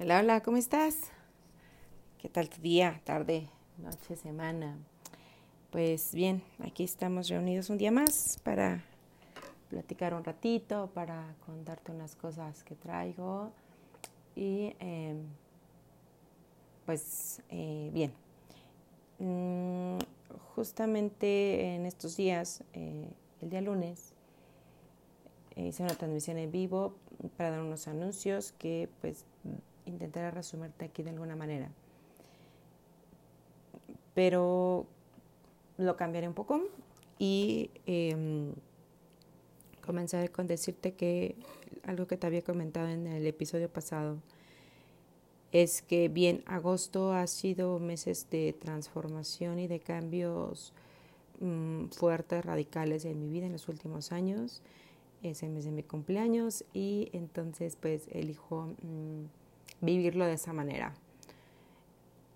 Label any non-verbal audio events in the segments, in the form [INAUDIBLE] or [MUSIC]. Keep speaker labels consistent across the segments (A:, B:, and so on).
A: Hola, hola, ¿cómo estás? ¿Qué tal tu día, tarde, noche, semana? Pues bien, aquí estamos reunidos un día más para platicar un ratito, para contarte unas cosas que traigo. Y em, pues eh, bien, mm, justamente en estos días, eh, el día lunes, hice una transmisión en vivo para dar unos anuncios que pues intentaré resumirte aquí de alguna manera. Pero lo cambiaré un poco y eh, comenzaré con decirte que algo que te había comentado en el episodio pasado es que bien, agosto ha sido meses de transformación y de cambios mm, fuertes, radicales en mi vida en los últimos años. Es el mes de mi cumpleaños y entonces pues elijo... Mm, vivirlo de esa manera.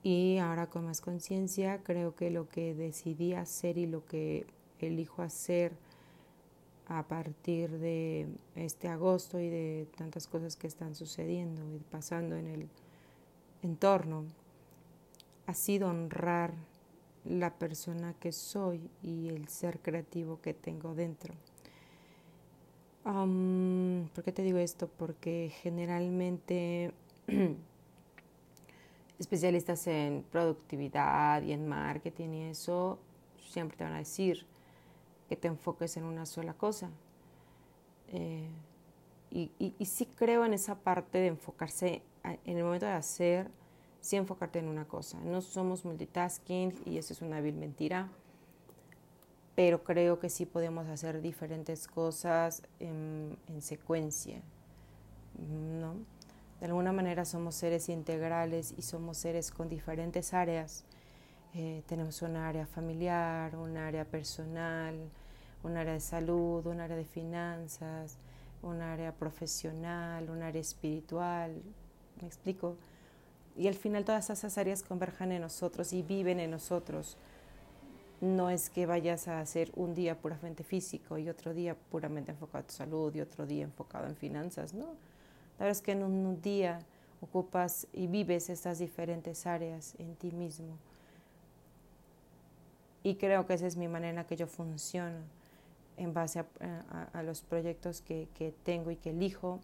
A: Y ahora con más conciencia creo que lo que decidí hacer y lo que elijo hacer a partir de este agosto y de tantas cosas que están sucediendo y pasando en el entorno ha sido honrar la persona que soy y el ser creativo que tengo dentro. ¿Por qué te digo esto? Porque generalmente [CLEARS THROAT] especialistas en productividad y en marketing y eso siempre te van a decir que te enfoques en una sola cosa. Eh, y, y, sí creo en esa parte de enfocarse en el momento de hacer, sí enfocarte en una cosa. No somos multitasking y eso es una vil mentira, pero creo que sí podemos hacer diferentes cosas en, en secuencia, ¿no? De alguna manera somos seres integrales y somos seres con diferentes áreas. Eh, tenemos un área familiar, un área personal, un área de salud, un área de finanzas, un área profesional, un área espiritual. ¿Me explico? Y al final todas esas áreas converjan en nosotros y viven en nosotros. No es que vayas a hacer un día puramente físico y otro día puramente enfocado en tu salud y otro día enfocado en finanzas, ¿no? La verdad es que en un día ocupas y vives estas diferentes áreas en ti mismo. Y creo que esa es mi manera en que yo funciono en base a, los proyectos que, que, tengo y que elijo.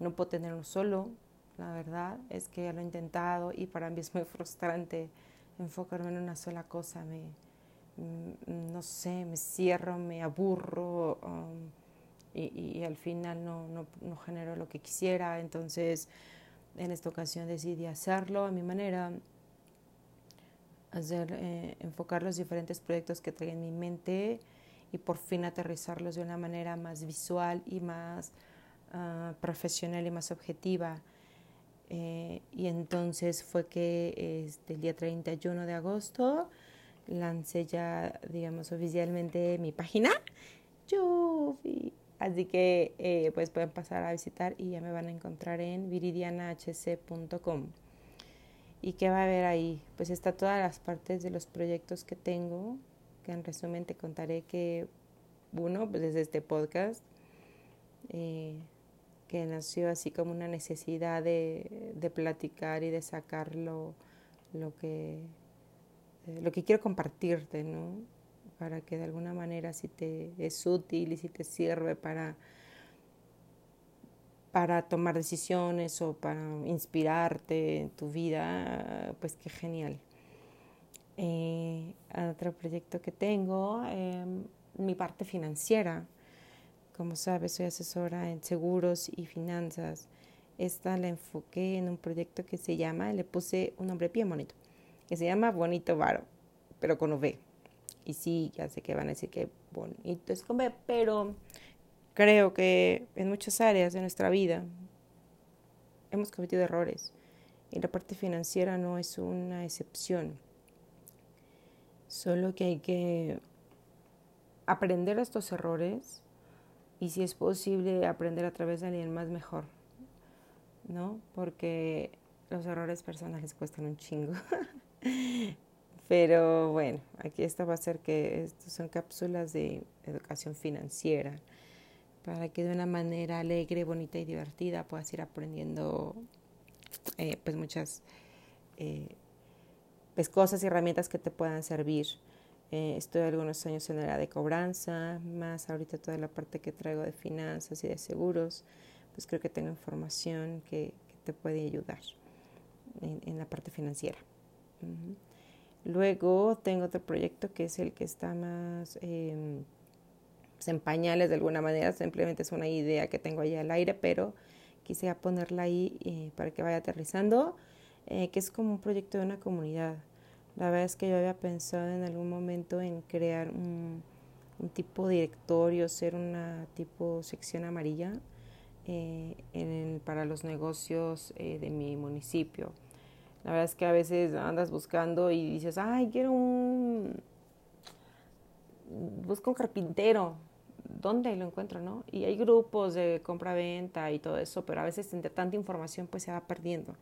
A: No puedo tener uno solo, la verdad es que ya lo he intentado y para mí es muy [LAUGHS] frustrante enfocarme en una sola cosa. Me, mm, no sé, me cierro, me aburro. Um, y, al final no, no, no generó lo que quisiera. Entonces, en esta ocasión decidí hacerlo a mi manera, hacer, eh, enfocar los diferentes proyectos que traía en mi mente y por fin aterrizarlos de una manera más visual y más ah, profesional y más objetiva. Eh, y entonces fue que este, el día 31 de agosto lancé ya, digamos, oficialmente mi página. Yo Así que eh, pues pueden pasar a visitar y ya me van a encontrar en viridianahc.com. ¿Y qué va a haber ahí? Pues está todas las partes de los proyectos que tengo, que en resumen te contaré que uno, pues es este podcast, eh, que nació así como una necesidad de, de platicar y de sacar lo, lo, que, eh, lo que quiero compartirte, ¿no? Para que de alguna manera si te es útil y si te sirve para, para tomar decisiones o para inspirarte en tu vida, pues qué genial. Eh, otro proyecto que tengo, em, mi parte financiera. Como sabes, soy asesora en seguros y finanzas. Esta la enfoqué en un proyecto que se llama, le puse un nombre bien bonito, que se llama Bonito Varo, pero con V. Y sí, ya sé que van a decir que bonito es comer, pero creo que en muchas áreas de nuestra vida hemos cometido errores y la parte financiera no es una excepción. Solo que hay que aprender estos errores y si es posible aprender a través de alguien más mejor, ¿no? Porque los errores personales cuestan un chingo. [LAUGHS] Pero bueno, aquí esto va a ser que estos son cápsulas de educación financiera para que de una manera alegre, bonita y divertida puedas ir aprendiendo eh, pues muchas pues cosas y herramientas que te puedan servir. estoy algunos años en la de cobranza, más ahorita toda la parte que traigo de finanzas y de seguros, pues creo que tengo información que, te puede ayudar en, la parte financiera. Luego tengo otro proyecto que es el que está más pues, en pañales de alguna manera, simplemente es una idea que tengo ahí al aire, pero quisiera ponerla ahí eh, para que vaya aterrizando, eh, que es como un proyecto de una comunidad. La verdad es que yo había pensado en algún momento en crear un, tipo directorio, ser una tipo sección amarilla eh, para los negocios de mi municipio la verdad es que a veces andas buscando y dices, ay, quiero un... Busco un carpintero. ¿Dónde lo encuentro, no? Y hay grupos de compra-venta y todo eso, pero a veces entre tanta información pues se va perdiendo.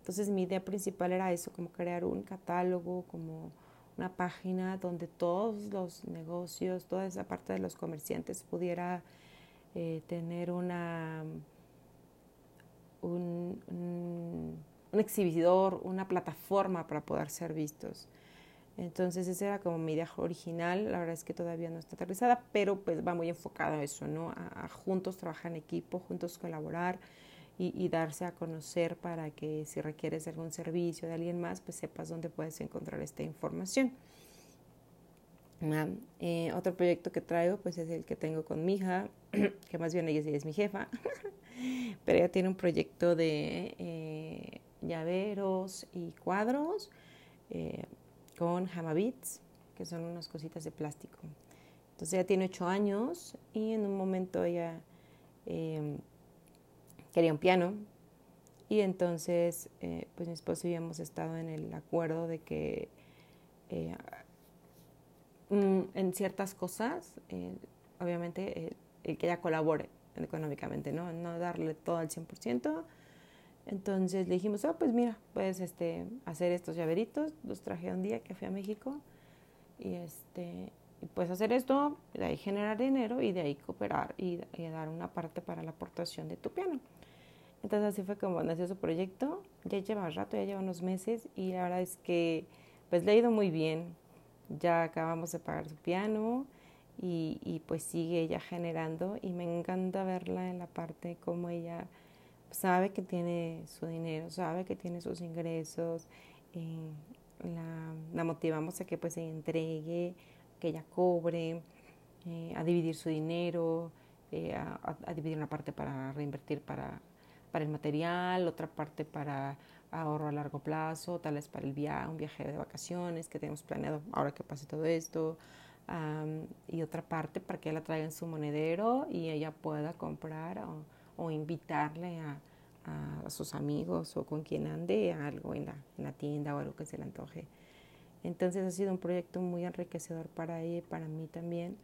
A: Entonces mi idea principal era eso, como crear un catálogo, como una página donde todos los negocios, toda esa parte de los comerciantes pudiera eh, tener una... un un exhibidor, una plataforma para poder ser vistos. Entonces esa era como mi idea original, la verdad es que todavía no está aterrizada, pero pues va muy enfocada a eso, ¿no? A, juntos trabajar en equipo, juntos colaborar y, darse a conocer para que si requieres algún servicio de alguien más, pues sepas dónde puedes encontrar esta información. Eh, otro proyecto que traigo pues es el que tengo con mi hija, [CLEARS THROAT] que más bien ella es mi jefa, [LAUGHS] pero ella tiene un proyecto de... Eh, llaveros y cuadros eh, con Hamabits, que son unas cositas de plástico. Entonces ella tiene ocho años y en un momento ella em, quería un piano y entonces eh, pues mi esposo y yo hemos estado en el acuerdo de que eh, mm, en ciertas cosas, obviamente el que ella colabore económicamente, ¿no? No darle todo al 100%, entonces le dijimos, oh, pues mira, puedes este, hacer estos llaveritos. Los traje un día que fui a México. Y, este, puedes hacer esto, de ahí generar dinero y de ahí cooperar y, dar una parte para la aportación de tu piano. Entonces así fue como nació su proyecto. Ya lleva rato, ya lleva unos meses y la verdad es que pues le ha ido muy bien. Ya acabamos de pagar su piano y, y pues sigue ella generando y me encanta verla en la parte como ella sabe que tiene su dinero, sabe que tiene sus ingresos, eh, la, motivamos a que pues se entregue, que ella cobre, eh, a dividir su dinero, eh, a, dividir una parte para reinvertir para, para el material, otra parte para ahorro a largo plazo, tal vez para el viaje, un viaje de vacaciones que tenemos planeado ahora que pase todo esto, y otra parte para que ella la traiga en su monedero y ella pueda comprar invitarle a, a, sus amigos o con quien ande algo en la, tienda o algo que se le antoje. Entonces ha sido un proyecto muy enriquecedor para ella y para mí también,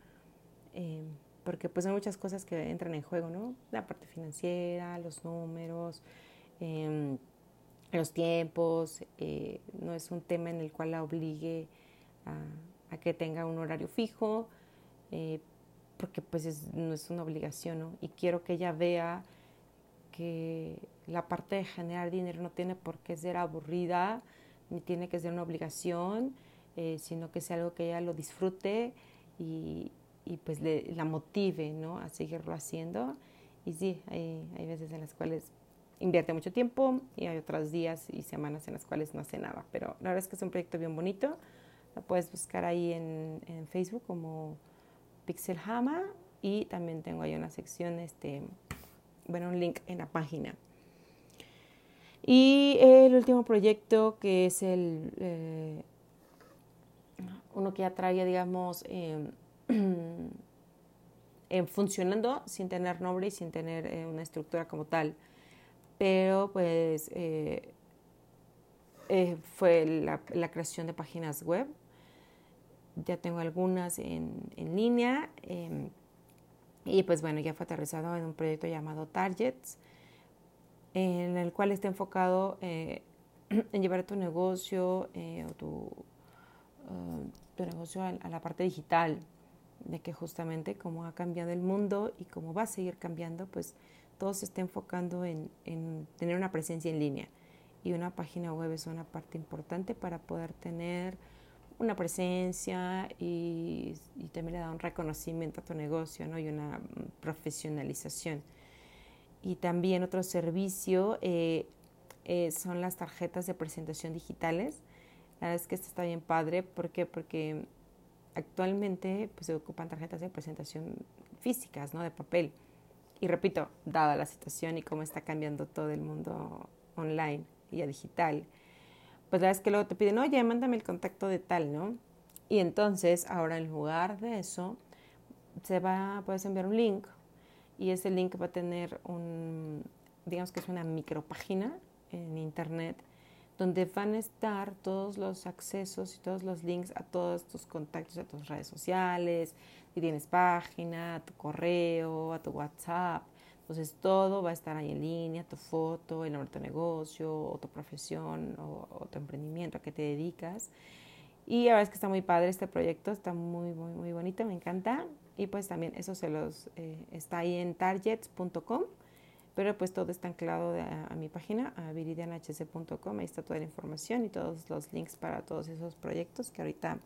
A: eh, porque pues hay muchas cosas que entran en juego, ¿no? La parte financiera, los números, em, los tiempos, eh, no es un tema en el cual la obligue a, que tenga un horario fijo, eh, porque pues no es una obligación, ¿no? Y quiero que ella vea que la parte de generar dinero no tiene por qué ser aburrida, ni tiene que ser una obligación, eh, sino que sea algo que ella lo disfrute y, y pues le, la motive ¿no? a seguirlo haciendo. Y sí, hay, hay veces en las cuales invierte mucho tiempo y hay otros días y semanas en las cuales no hace nada. Pero la verdad es que es un proyecto bien bonito. Lo puedes buscar ahí en, en Facebook como Pixel Hama y también tengo ahí una sección, este, bueno, un link en la página. Y el último proyecto que es el, eh, uno que ya digamos, [CLEARS THROAT] em, funcionando sin tener nombre y sin tener eh, una estructura como tal. Pero pues eh, fue la, creación de páginas web. Ya tengo algunas en, en línea. Em, y pues bueno, ya fue aterrizado en un proyecto llamado Targets, en el cual está enfocado eh, [CLEARS THROAT] en llevar tu negocio eh, o tu, uh, tu negocio a, la parte digital, de que justamente como ha cambiado el mundo y como va a seguir cambiando, pues todo se está enfocando en, en tener una presencia en línea. y una página web es una parte importante para poder tener una presencia y, también le da un reconocimiento a tu negocio ¿no? y una profesionalización. Y también otro servicio eh, eh, son las tarjetas de presentación digitales. La verdad es que esto está bien padre. ¿Por qué? Porque actualmente pues, se ocupan tarjetas de presentación físicas, ¿no? de papel. Y repito, dada la situación y cómo está cambiando todo el mundo online y a digital, pues la es que luego te piden, oye, mándame el contacto de tal, ¿no? Y entonces, ahora en lugar de eso, se va, puedes enviar un link y ese link va a tener un, digamos que es una micropágina en internet donde van a estar todos los accesos y todos los links a todos tus contactos, a tus redes sociales, si tienes página, a tu correo, a tu WhatsApp. Entonces todo va a estar ahí en línea, tu foto, el nombre de tu negocio, o tu profesión, o, tu emprendimiento a que te dedicas. Y la verdad es que está muy padre este proyecto, está muy, muy, muy bonito, me encanta. Y pues también eso se los eh, está ahí en targets.com, pero pues todo está anclado a, mi página, a viridianhc.com, ahí está toda la información y todos los links para todos esos proyectos que ahorita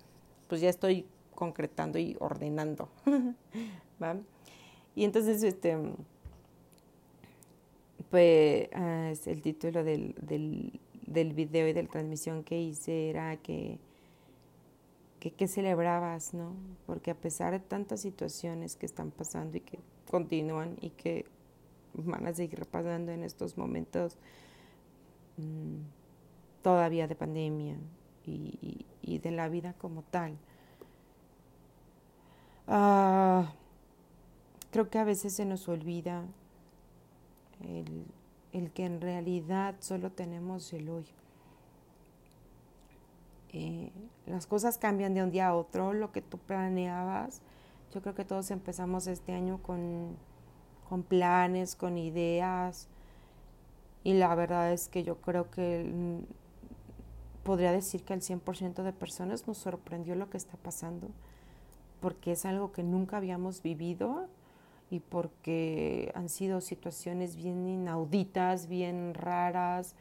A: pues ya estoy concretando y ordenando. [LAUGHS] ¿va? Y entonces, este, pues el título del, del, del video y de la transmisión que hice era que que, celebrabas, ¿no? Porque a pesar de tantas situaciones que están pasando y que continúan y que van a seguir pasando en estos momentos mm, todavía de pandemia y, de la vida como tal, ah, creo que a veces se nos olvida el, el que en realidad solo tenemos el hoy. Eh, las cosas cambian de un día a otro, lo que tú planeabas. Yo creo que todos empezamos este año con, con planes, con ideas. Y la verdad es que yo creo que podría decir que el 100% de personas nos sorprendió lo que está pasando, porque es algo que nunca habíamos vivido y porque han sido situaciones bien inauditas, bien raras,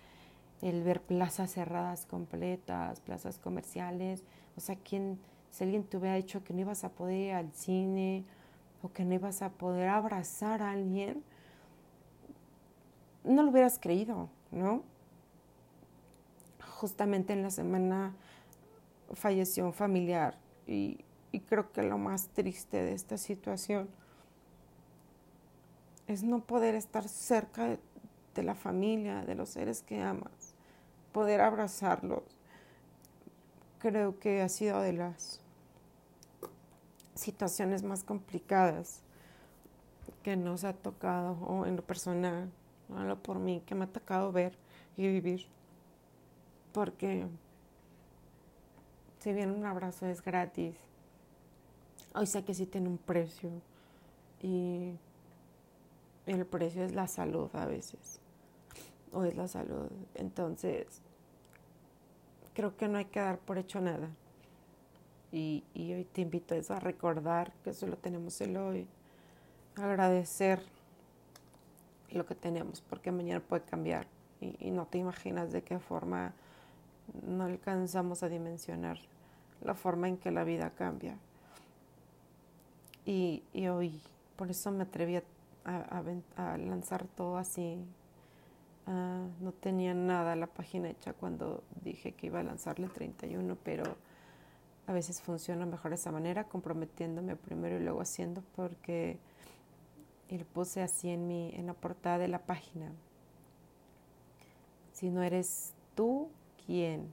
A: el ver plazas cerradas completas, plazas comerciales, o sea, ¿quién, si alguien te hubiera dicho que no ibas a poder ir al cine o que no ibas a poder abrazar a alguien, no lo hubieras creído, ¿no? Justamente en la semana falleció un familiar y, y creo que lo más triste de esta situación es no poder estar cerca de, la familia, de los seres que amas poder abrazarlos. Creo que ha sido de las situaciones más complicadas que nos ha tocado, o en lo personal, hablo por mí, que me ha tocado ver y vivir. Porque si bien un abrazo es gratis, hoy sé que sí tiene un precio y el precio es la salud a veces, o es la salud. Entonces, creo que no hay que dar por hecho nada. Y, hoy te invito a, a recordar que solo tenemos el hoy, agradecer lo que tenemos, porque mañana puede cambiar y, no te imaginas de qué forma no alcanzamos a dimensionar la forma en que la vida cambia. Y, hoy, por eso me atreví a lanzar todo así Ah, no tenía nada la página hecha cuando dije que iba a lanzarle el 31, pero a veces funciona mejor de esa manera, comprometiéndome primero y luego haciendo, porque y lo puse así en, mi, en la portada de la página. Si no eres tú, ¿quién?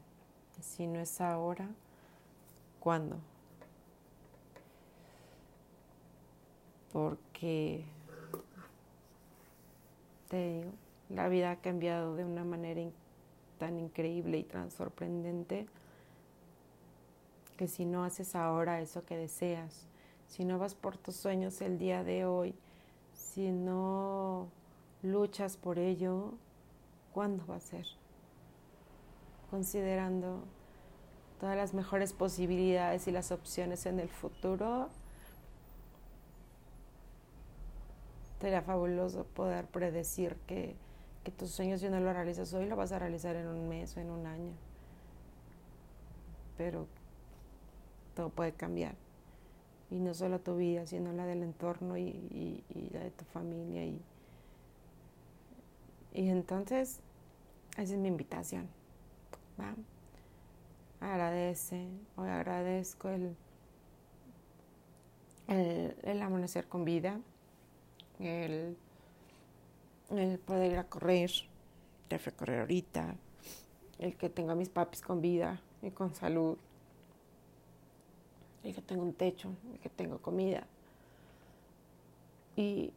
A: Si no es ahora, ¿cuándo? Porque te digo, la vida ha cambiado de una manera tan increíble y tan sorprendente que si no haces ahora eso que deseas, si no vas por tus sueños el día de hoy, si no luchas por ello, ¿cuándo va a ser? Considerando todas las mejores posibilidades y las opciones en el futuro, sería fabuloso poder predecir que que tus sueños si no lo realizas hoy, lo vas a realizar en un mes o en un año. Pero todo puede cambiar. Y no solo tu vida, sino la del entorno y, la de tu familia. Y, y entonces, esa es mi invitación. Agradece, hoy agradezco el, el amanecer con vida, el poder ir a correr, de recorrer ahorita, el que tenga a mis papis con vida y con salud, el que tenga un techo, el que tenga comida. Y,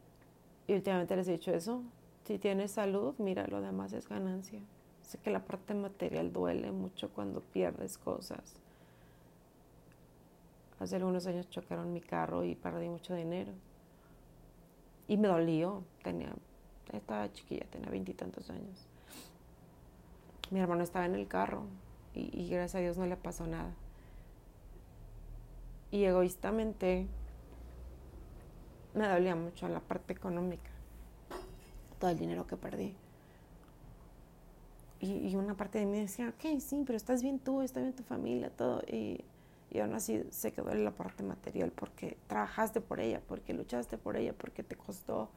A: últimamente les he dicho eso, si tienes salud, mira, lo demás es ganancia. Sé que la parte material duele mucho cuando pierdes cosas. Hace algunos años chocaron mi carro y perdí mucho dinero. Y me dolió, tenía estaba chiquilla, tenía veintitantos años. Mi hermano estaba en el carro y, gracias a Dios no le pasó nada. Y egoístamente me dolía mucho la parte económica, todo el dinero que perdí. Y, una parte de mí decía, ok, sí, pero estás bien tú, está bien tu familia, todo. Y, y aún así se quedó en la parte material porque trabajaste por ella, porque luchaste por ella, porque te costó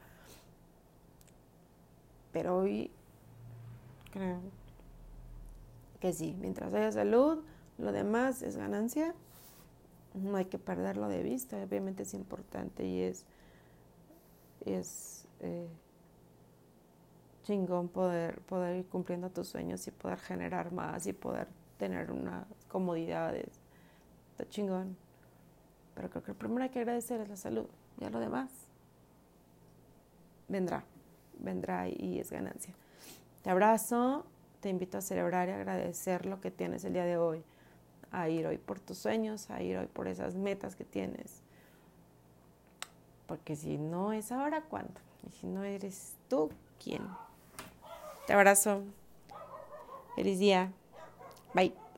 A: pero hoy creo que sí, mientras haya salud, lo demás es ganancia. No hay que perderlo de vista, obviamente es importante y es, es eh, chingón poder, poder ir cumpliendo tus sueños y poder generar más y poder tener unas comodidades. Está chingón. Pero creo que lo primero hay que agradecer es la salud. Ya lo demás vendrá vendrá y es ganancia. Te abrazo, te invito a celebrar y agradecer lo que tienes el día de hoy, a ir hoy por tus sueños, a ir hoy por esas metas que tienes. Porque si no es ahora, ¿cuándo? Y si no eres tú, ¿quién? Te abrazo. Feliz día. Bye.